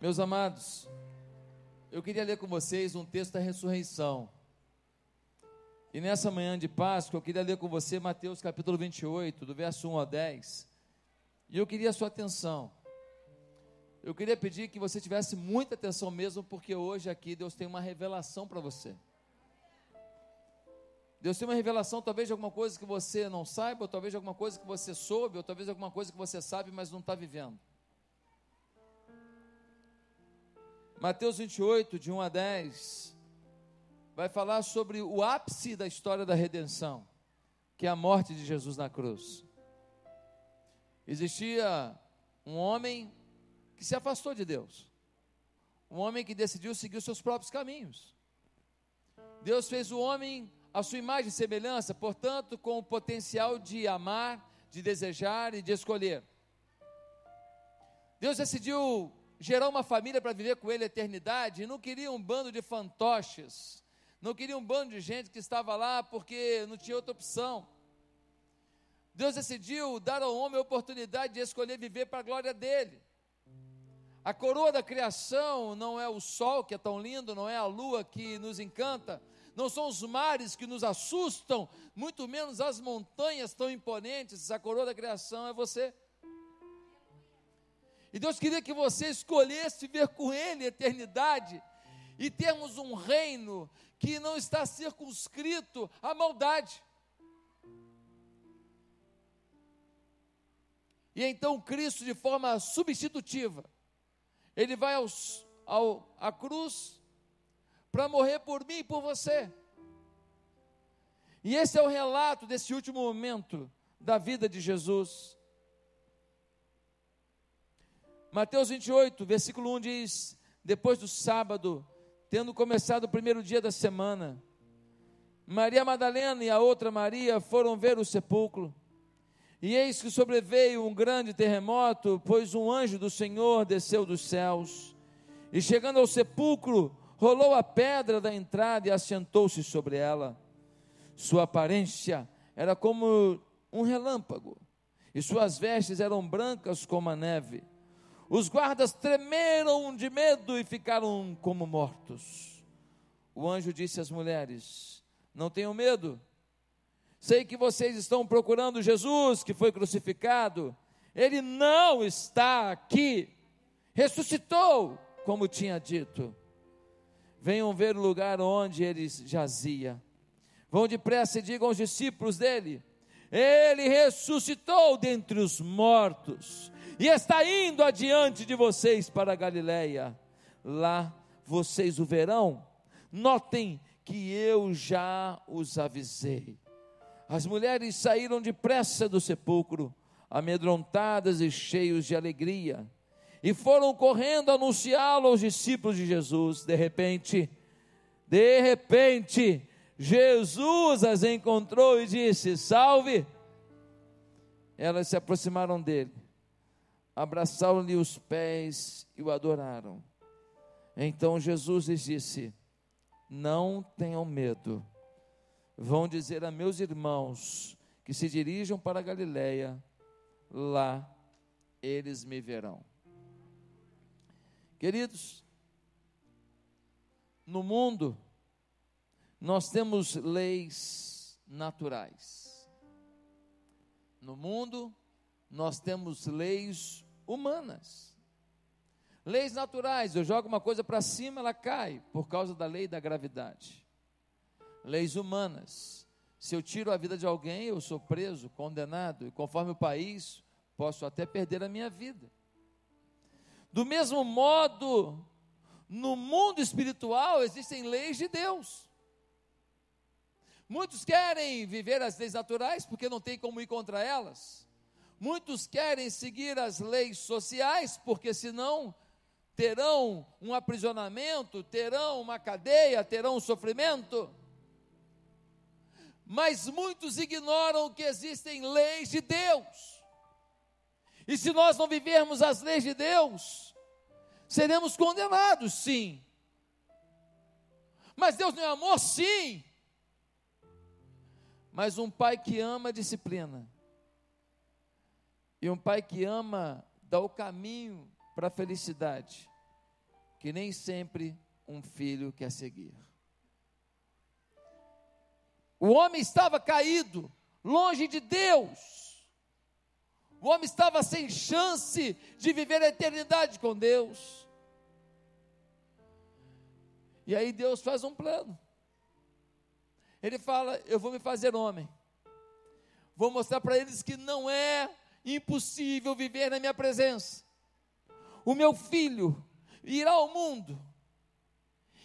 Meus amados, eu queria ler com vocês um texto da ressurreição. E nessa manhã de Páscoa, eu queria ler com você Mateus capítulo 28, do verso 1 a 10. E eu queria a sua atenção. Eu queria pedir que você tivesse muita atenção mesmo, porque hoje aqui Deus tem uma revelação para você. Deus tem uma revelação, talvez de alguma coisa que você não saiba, ou talvez de alguma coisa que você soube, ou talvez de alguma coisa que você sabe, mas não está vivendo. Mateus 28, de 1 a 10, vai falar sobre o ápice da história da redenção, que é a morte de Jesus na cruz. Existia um homem que se afastou de Deus, um homem que decidiu seguir os seus próprios caminhos. Deus fez o homem à sua imagem e semelhança, portanto, com o potencial de amar, de desejar e de escolher. Deus decidiu gerar uma família para viver com ele a eternidade, não queria um bando de fantoches, não queria um bando de gente que estava lá porque não tinha outra opção. Deus decidiu dar ao homem a oportunidade de escolher viver para a glória dele. A coroa da criação não é o sol que é tão lindo, não é a lua que nos encanta, não são os mares que nos assustam, muito menos as montanhas tão imponentes. A coroa da criação é você. E Deus queria que você escolhesse ver com Ele a eternidade e termos um reino que não está circunscrito à maldade. E então Cristo, de forma substitutiva, ele vai aos, ao, à cruz para morrer por mim e por você. E esse é o relato desse último momento da vida de Jesus. Mateus 28, versículo 1 diz: Depois do sábado, tendo começado o primeiro dia da semana, Maria Madalena e a outra Maria foram ver o sepulcro. E eis que sobreveio um grande terremoto, pois um anjo do Senhor desceu dos céus. E chegando ao sepulcro, rolou a pedra da entrada e assentou-se sobre ela. Sua aparência era como um relâmpago, e suas vestes eram brancas como a neve. Os guardas tremeram de medo e ficaram como mortos. O anjo disse às mulheres: Não tenham medo. Sei que vocês estão procurando Jesus que foi crucificado. Ele não está aqui. Ressuscitou, como tinha dito. Venham ver o lugar onde ele jazia. Vão depressa e digam aos discípulos dele: Ele ressuscitou dentre os mortos e está indo adiante de vocês para a Galileia. Lá vocês o verão. Notem que eu já os avisei. As mulheres saíram depressa do sepulcro, amedrontadas e cheios de alegria, e foram correndo anunciá-lo aos discípulos de Jesus. De repente, de repente, Jesus as encontrou e disse: Salve! Elas se aproximaram dele abraçaram-lhe os pés e o adoraram. Então Jesus lhes disse: Não tenham medo. Vão dizer a meus irmãos que se dirijam para a Galiléia, lá eles me verão. Queridos, no mundo nós temos leis naturais. No mundo nós temos leis humanas. Leis naturais, eu jogo uma coisa para cima, ela cai, por causa da lei da gravidade. Leis humanas, se eu tiro a vida de alguém, eu sou preso, condenado, e conforme o país, posso até perder a minha vida. Do mesmo modo, no mundo espiritual existem leis de Deus. Muitos querem viver as leis naturais porque não tem como ir contra elas. Muitos querem seguir as leis sociais, porque senão terão um aprisionamento, terão uma cadeia, terão um sofrimento. Mas muitos ignoram que existem leis de Deus. E se nós não vivermos as leis de Deus, seremos condenados, sim. Mas Deus não é amor, sim. Mas um pai que ama disciplina e um pai que ama dá o caminho para a felicidade. que nem sempre um filho quer seguir. O homem estava caído, longe de Deus. O homem estava sem chance de viver a eternidade com Deus. E aí Deus faz um plano. Ele fala: Eu vou me fazer homem. Vou mostrar para eles que não é impossível viver na minha presença. O meu filho irá ao mundo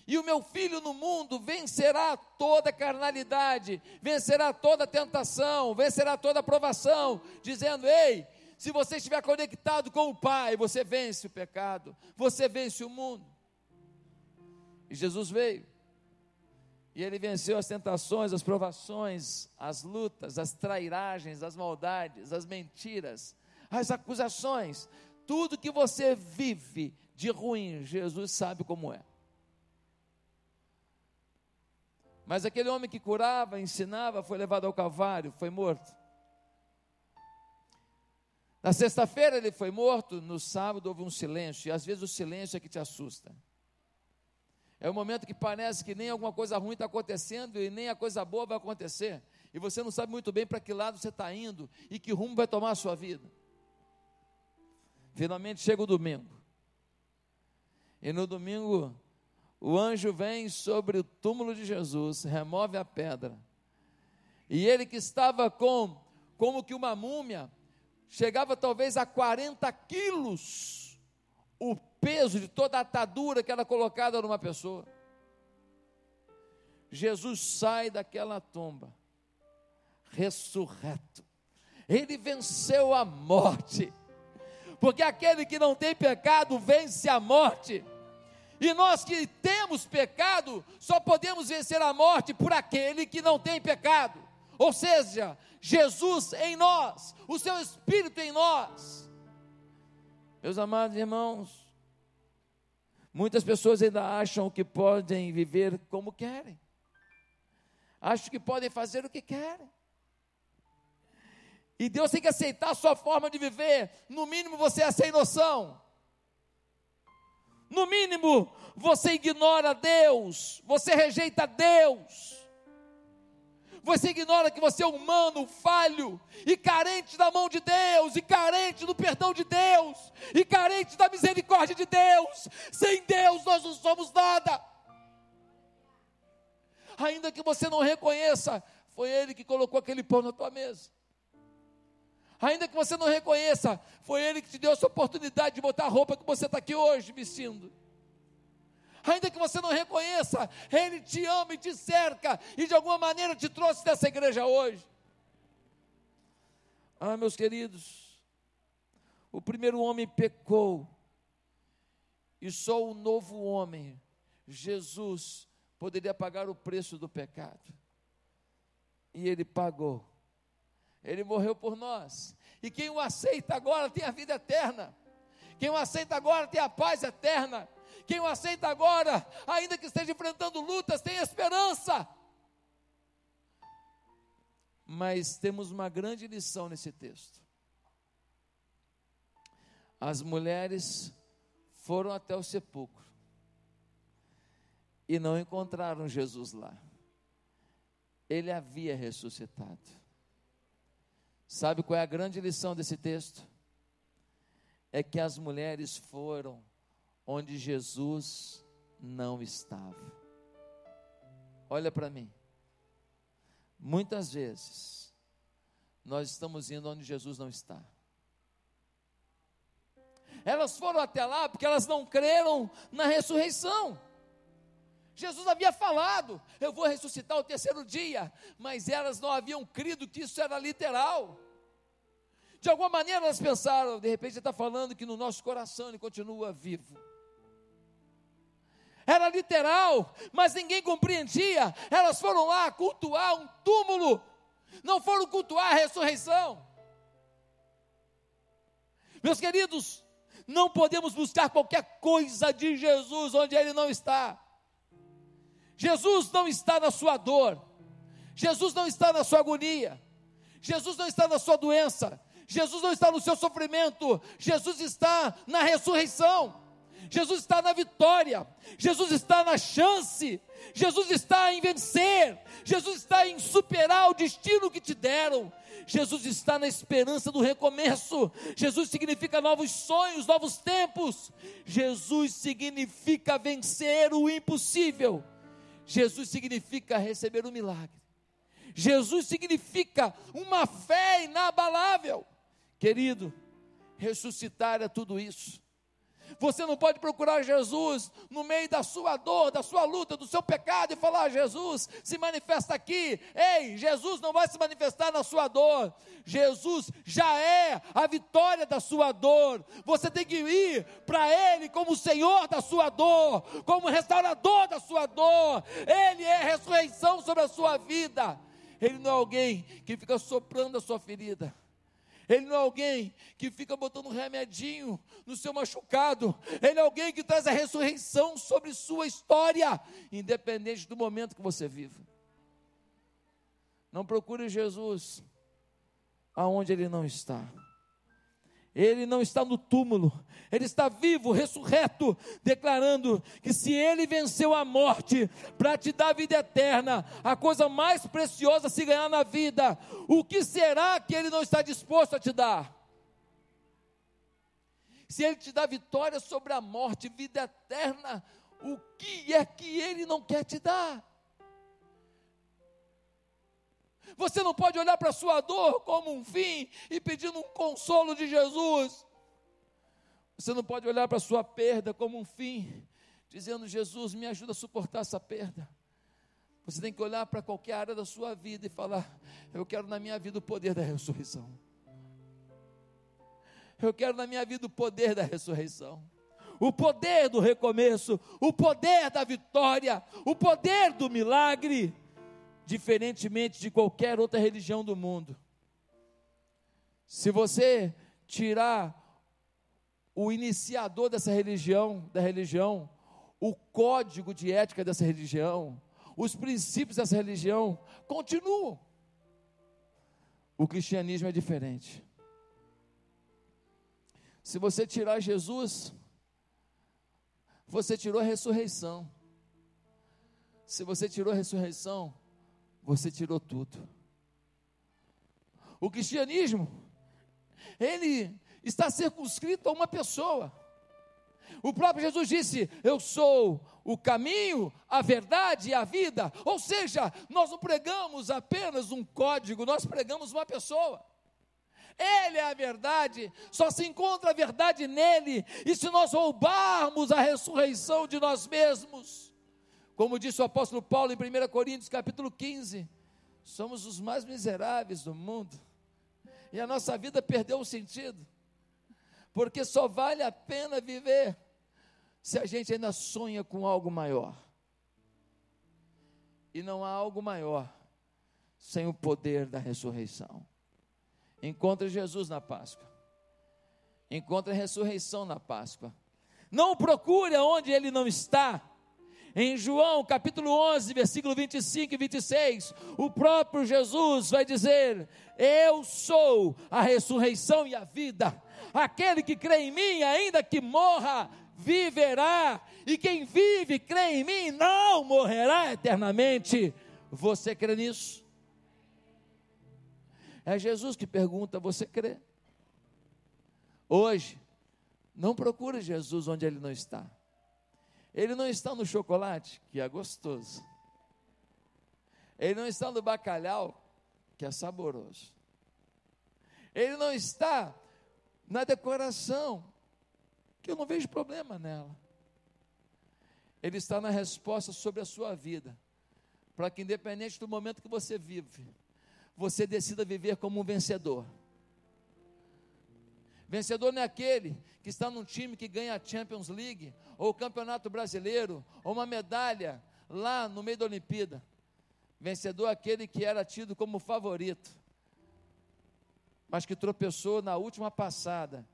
e o meu filho no mundo vencerá toda carnalidade, vencerá toda tentação, vencerá toda provação, dizendo: Ei, se você estiver conectado com o Pai, você vence o pecado, você vence o mundo. E Jesus veio, e ele venceu as tentações, as provações, as lutas, as trairagens, as maldades, as mentiras, as acusações, tudo que você vive de ruim, Jesus sabe como é. Mas aquele homem que curava, ensinava, foi levado ao Calvário, foi morto. Na sexta-feira ele foi morto, no sábado houve um silêncio, e às vezes o silêncio é que te assusta. É o momento que parece que nem alguma coisa ruim está acontecendo e nem a coisa boa vai acontecer, e você não sabe muito bem para que lado você está indo e que rumo vai tomar a sua vida. Finalmente chega o domingo, e no domingo o anjo vem sobre o túmulo de Jesus, remove a pedra. E ele que estava com, como que uma múmia, chegava talvez a 40 quilos, o peso de toda atadura que era colocada numa pessoa. Jesus sai daquela tumba, ressurreto. Ele venceu a morte, porque aquele que não tem pecado vence a morte. E nós que temos pecado, só podemos vencer a morte por aquele que não tem pecado. Ou seja, Jesus em nós, o seu Espírito em nós. Meus amados irmãos, muitas pessoas ainda acham que podem viver como querem, acham que podem fazer o que querem. E Deus tem que aceitar a sua forma de viver, no mínimo você é sem noção. No mínimo, você ignora Deus, você rejeita Deus. Você ignora que você é humano, falho e carente da mão de Deus, e carente do perdão de Deus, e carente da misericórdia de Deus. Sem Deus nós não somos nada. Ainda que você não reconheça, foi Ele que colocou aquele pão na tua mesa. Ainda que você não reconheça, foi Ele que te deu essa oportunidade de botar a roupa que você está aqui hoje vestindo. Ainda que você não reconheça, Ele te ama e te cerca, e de alguma maneira te trouxe dessa igreja hoje. Ah, meus queridos, o primeiro homem pecou, e só o novo homem, Jesus, poderia pagar o preço do pecado. E ele pagou. Ele morreu por nós. E quem o aceita agora tem a vida eterna. Quem o aceita agora tem a paz eterna. Quem o aceita agora, ainda que esteja enfrentando lutas, tem esperança. Mas temos uma grande lição nesse texto. As mulheres foram até o sepulcro e não encontraram Jesus lá. Ele havia ressuscitado. Sabe qual é a grande lição desse texto? É que as mulheres foram onde Jesus não estava. Olha para mim. Muitas vezes nós estamos indo onde Jesus não está. Elas foram até lá porque elas não creram na ressurreição. Jesus havia falado: Eu vou ressuscitar o terceiro dia, mas elas não haviam crido que isso era literal. De alguma maneira elas pensaram, de repente ele está falando que no nosso coração ele continua vivo. Era literal, mas ninguém compreendia. Elas foram lá cultuar um túmulo, não foram cultuar a ressurreição. Meus queridos, não podemos buscar qualquer coisa de Jesus onde ele não está. Jesus não está na sua dor, Jesus não está na sua agonia, Jesus não está na sua doença, Jesus não está no seu sofrimento, Jesus está na ressurreição. Jesus está na vitória, Jesus está na chance, Jesus está em vencer, Jesus está em superar o destino que te deram, Jesus está na esperança do recomeço, Jesus significa novos sonhos, novos tempos, Jesus significa vencer o impossível, Jesus significa receber o milagre, Jesus significa uma fé inabalável, querido, ressuscitar é tudo isso. Você não pode procurar Jesus no meio da sua dor, da sua luta, do seu pecado e falar: Jesus, se manifesta aqui. Ei, Jesus não vai se manifestar na sua dor. Jesus já é a vitória da sua dor. Você tem que ir para Ele como Senhor da sua dor, como restaurador da sua dor. Ele é a ressurreição sobre a sua vida. Ele não é alguém que fica soprando a sua ferida. Ele não é alguém que fica botando um remedinho no seu machucado. Ele é alguém que traz a ressurreição sobre sua história, independente do momento que você vive. Não procure Jesus aonde ele não está. Ele não está no túmulo, ele está vivo, ressurreto, declarando que se ele venceu a morte para te dar vida eterna, a coisa mais preciosa a se ganhar na vida, o que será que ele não está disposto a te dar? Se ele te dá vitória sobre a morte, vida eterna, o que é que ele não quer te dar? Você não pode olhar para a sua dor como um fim e pedindo um consolo de Jesus. Você não pode olhar para a sua perda como um fim, dizendo: Jesus, me ajuda a suportar essa perda. Você tem que olhar para qualquer área da sua vida e falar: Eu quero na minha vida o poder da ressurreição. Eu quero na minha vida o poder da ressurreição. O poder do recomeço, o poder da vitória, o poder do milagre diferentemente de qualquer outra religião do mundo. Se você tirar o iniciador dessa religião, da religião, o código de ética dessa religião, os princípios dessa religião continuam. O cristianismo é diferente. Se você tirar Jesus, você tirou a ressurreição. Se você tirou a ressurreição, você tirou tudo. O cristianismo, ele está circunscrito a uma pessoa. O próprio Jesus disse: Eu sou o caminho, a verdade e a vida. Ou seja, nós não pregamos apenas um código, nós pregamos uma pessoa. Ele é a verdade, só se encontra a verdade nele. E se nós roubarmos a ressurreição de nós mesmos, como disse o apóstolo Paulo em 1 Coríntios capítulo 15, somos os mais miseráveis do mundo. E a nossa vida perdeu o sentido. Porque só vale a pena viver se a gente ainda sonha com algo maior. E não há algo maior sem o poder da ressurreição. Encontre Jesus na Páscoa. Encontre a ressurreição na Páscoa. Não procure onde ele não está em João capítulo 11, versículo 25 e 26, o próprio Jesus vai dizer: Eu sou a ressurreição e a vida. Aquele que crê em mim, ainda que morra, viverá. E quem vive, crê em mim, não morrerá eternamente. Você crê nisso? É Jesus que pergunta: Você crê? Hoje, não procure Jesus onde ele não está. Ele não está no chocolate, que é gostoso. Ele não está no bacalhau, que é saboroso. Ele não está na decoração, que eu não vejo problema nela. Ele está na resposta sobre a sua vida, para que, independente do momento que você vive, você decida viver como um vencedor. Vencedor não é aquele que está num time que ganha a Champions League, ou o Campeonato Brasileiro, ou uma medalha lá no meio da Olimpíada. Vencedor é aquele que era tido como favorito, mas que tropeçou na última passada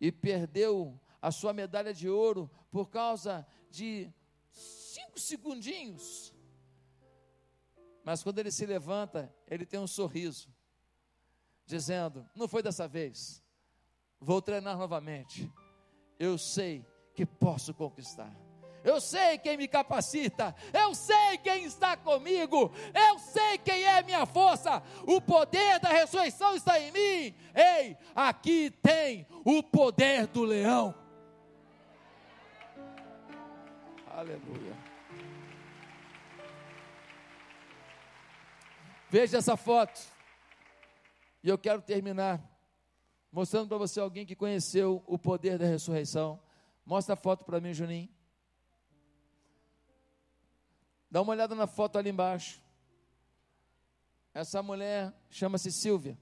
e perdeu a sua medalha de ouro por causa de cinco segundinhos. Mas quando ele se levanta, ele tem um sorriso, dizendo: Não foi dessa vez, vou treinar novamente. Eu sei que posso conquistar. Eu sei quem me capacita, eu sei quem está comigo, eu sei quem é minha força, o poder da ressurreição está em mim. Ei, aqui tem o poder do leão. Aleluia. Veja essa foto. E eu quero terminar mostrando para você alguém que conheceu o poder da ressurreição. Mostra a foto para mim, Juninho. Dá uma olhada na foto ali embaixo. Essa mulher chama-se Silvia.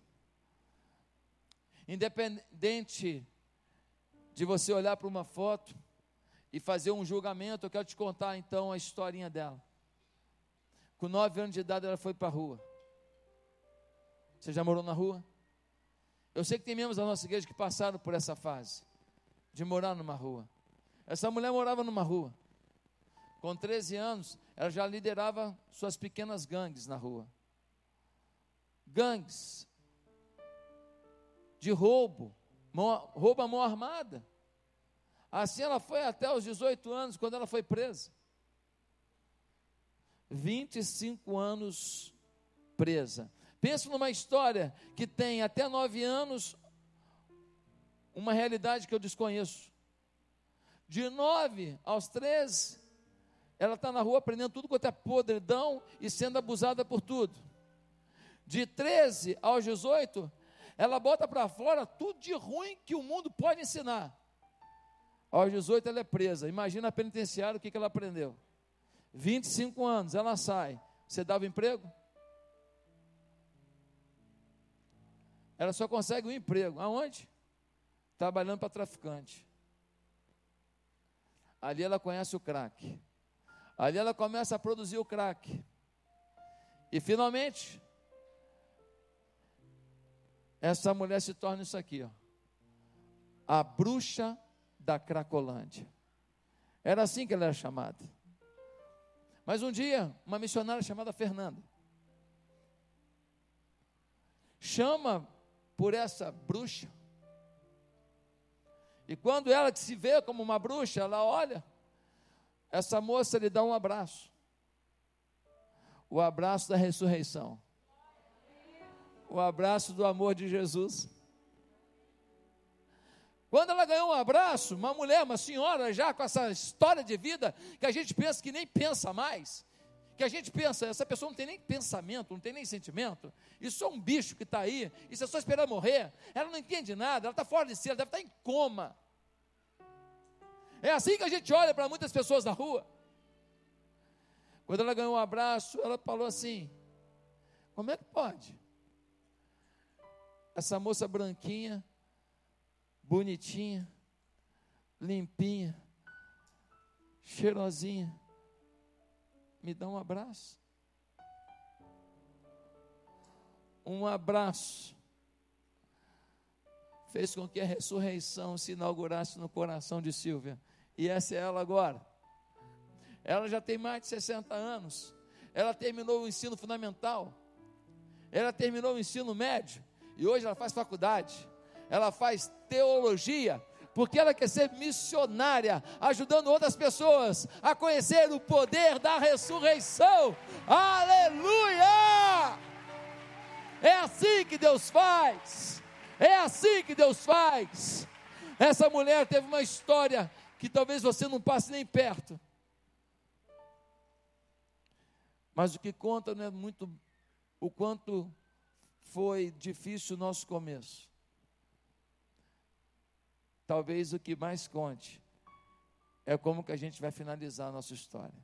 Independente de você olhar para uma foto e fazer um julgamento, eu quero te contar então a historinha dela. Com nove anos de idade, ela foi para a rua. Você já morou na rua? Eu sei que tem membros da nossa igreja que passaram por essa fase de morar numa rua. Essa mulher morava numa rua. Com 13 anos, ela já liderava suas pequenas gangues na rua. Gangues de roubo, mão, roubo à mão armada. Assim ela foi até os 18 anos, quando ela foi presa. 25 anos presa. Pensa numa história que tem até nove anos uma realidade que eu desconheço. De nove aos treze, ela está na rua aprendendo tudo quanto é podridão e sendo abusada por tudo. De 13 aos 18, ela bota para fora tudo de ruim que o mundo pode ensinar. Aos 18 ela é presa. Imagina a penitenciária o que, que ela aprendeu. 25 anos, ela sai. Você dava emprego? Ela só consegue um emprego. Aonde? Trabalhando para traficante. Ali ela conhece o crack. Ali ela começa a produzir o crack. E finalmente, essa mulher se torna isso aqui, ó. A bruxa da Cracolândia. Era assim que ela era chamada. Mas um dia, uma missionária chamada Fernanda chama por essa bruxa. E quando ela que se vê como uma bruxa, ela olha, essa moça lhe dá um abraço. O abraço da ressurreição. O abraço do amor de Jesus. Quando ela ganhou um abraço, uma mulher, uma senhora, já com essa história de vida, que a gente pensa que nem pensa mais, que a gente pensa, essa pessoa não tem nem pensamento, não tem nem sentimento, isso é um bicho que está aí, isso é só esperar morrer, ela não entende nada, ela está fora de si, ela deve estar tá em coma. É assim que a gente olha para muitas pessoas na rua. Quando ela ganhou um abraço, ela falou assim: Como é que pode? Essa moça branquinha, bonitinha, limpinha, cheirosinha, me dá um abraço. Um abraço fez com que a ressurreição se inaugurasse no coração de Silvia. E essa é ela agora. Ela já tem mais de 60 anos. Ela terminou o ensino fundamental. Ela terminou o ensino médio. E hoje ela faz faculdade. Ela faz teologia porque ela quer ser missionária, ajudando outras pessoas a conhecer o poder da ressurreição. Aleluia! É assim que Deus faz. É assim que Deus faz. Essa mulher teve uma história que talvez você não passe nem perto. Mas o que conta não é muito o quanto foi difícil o nosso começo talvez o que mais conte é como que a gente vai finalizar a nossa história.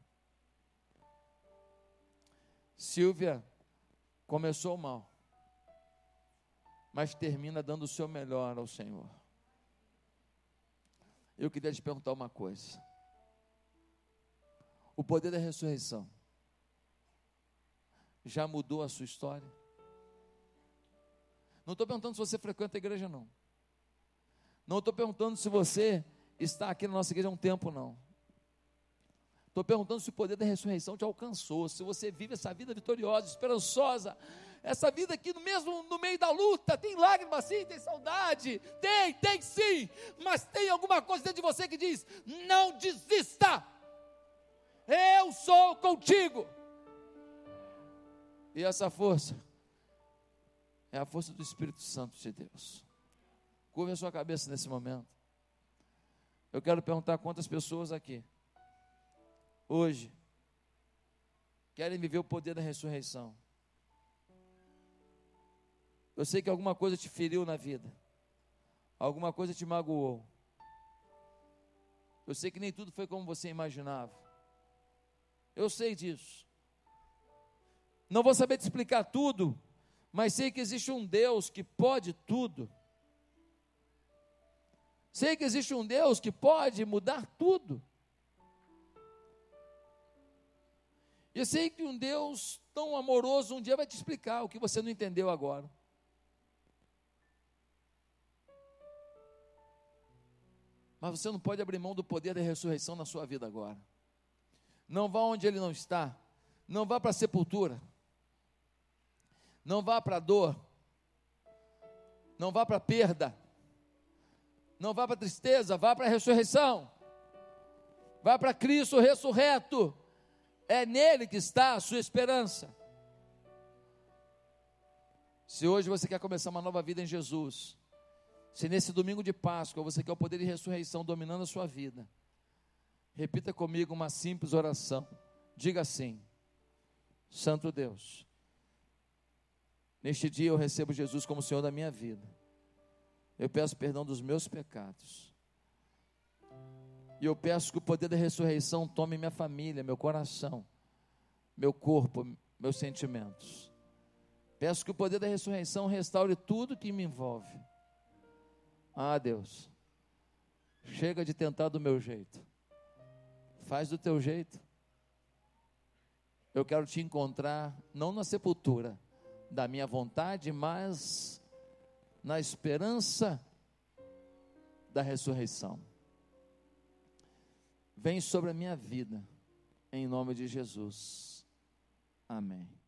Silvia começou mal, mas termina dando o seu melhor ao Senhor. Eu queria te perguntar uma coisa. O poder da ressurreição já mudou a sua história? Não estou perguntando se você frequenta a igreja, não. Não estou perguntando se você está aqui na nossa igreja há um tempo, não. Estou perguntando se o poder da ressurreição te alcançou, se você vive essa vida vitoriosa, esperançosa, essa vida no mesmo no meio da luta, tem lágrimas sim, tem saudade, tem, tem sim, mas tem alguma coisa dentro de você que diz: não desista, eu sou contigo. E essa força é a força do Espírito Santo de Deus. Curva a sua cabeça nesse momento. Eu quero perguntar quantas pessoas aqui, hoje, querem viver o poder da ressurreição. Eu sei que alguma coisa te feriu na vida, alguma coisa te magoou. Eu sei que nem tudo foi como você imaginava. Eu sei disso. Não vou saber te explicar tudo, mas sei que existe um Deus que pode tudo. Sei que existe um Deus que pode mudar tudo. E sei que um Deus tão amoroso um dia vai te explicar o que você não entendeu agora. Mas você não pode abrir mão do poder da ressurreição na sua vida agora. Não vá onde ele não está. Não vá para a sepultura. Não vá para a dor. Não vá para a perda. Não vá para a tristeza, vá para a ressurreição. Vá para Cristo ressurreto. É nele que está a sua esperança. Se hoje você quer começar uma nova vida em Jesus, se nesse domingo de Páscoa você quer o poder de ressurreição dominando a sua vida, repita comigo uma simples oração. Diga assim: Santo Deus, Neste dia eu recebo Jesus como Senhor da minha vida. Eu peço perdão dos meus pecados. E eu peço que o poder da ressurreição tome minha família, meu coração, meu corpo, meus sentimentos. Peço que o poder da ressurreição restaure tudo que me envolve. Ah, Deus, chega de tentar do meu jeito. Faz do teu jeito. Eu quero te encontrar, não na sepultura, da minha vontade, mas na esperança da ressurreição. Vem sobre a minha vida, em nome de Jesus. Amém.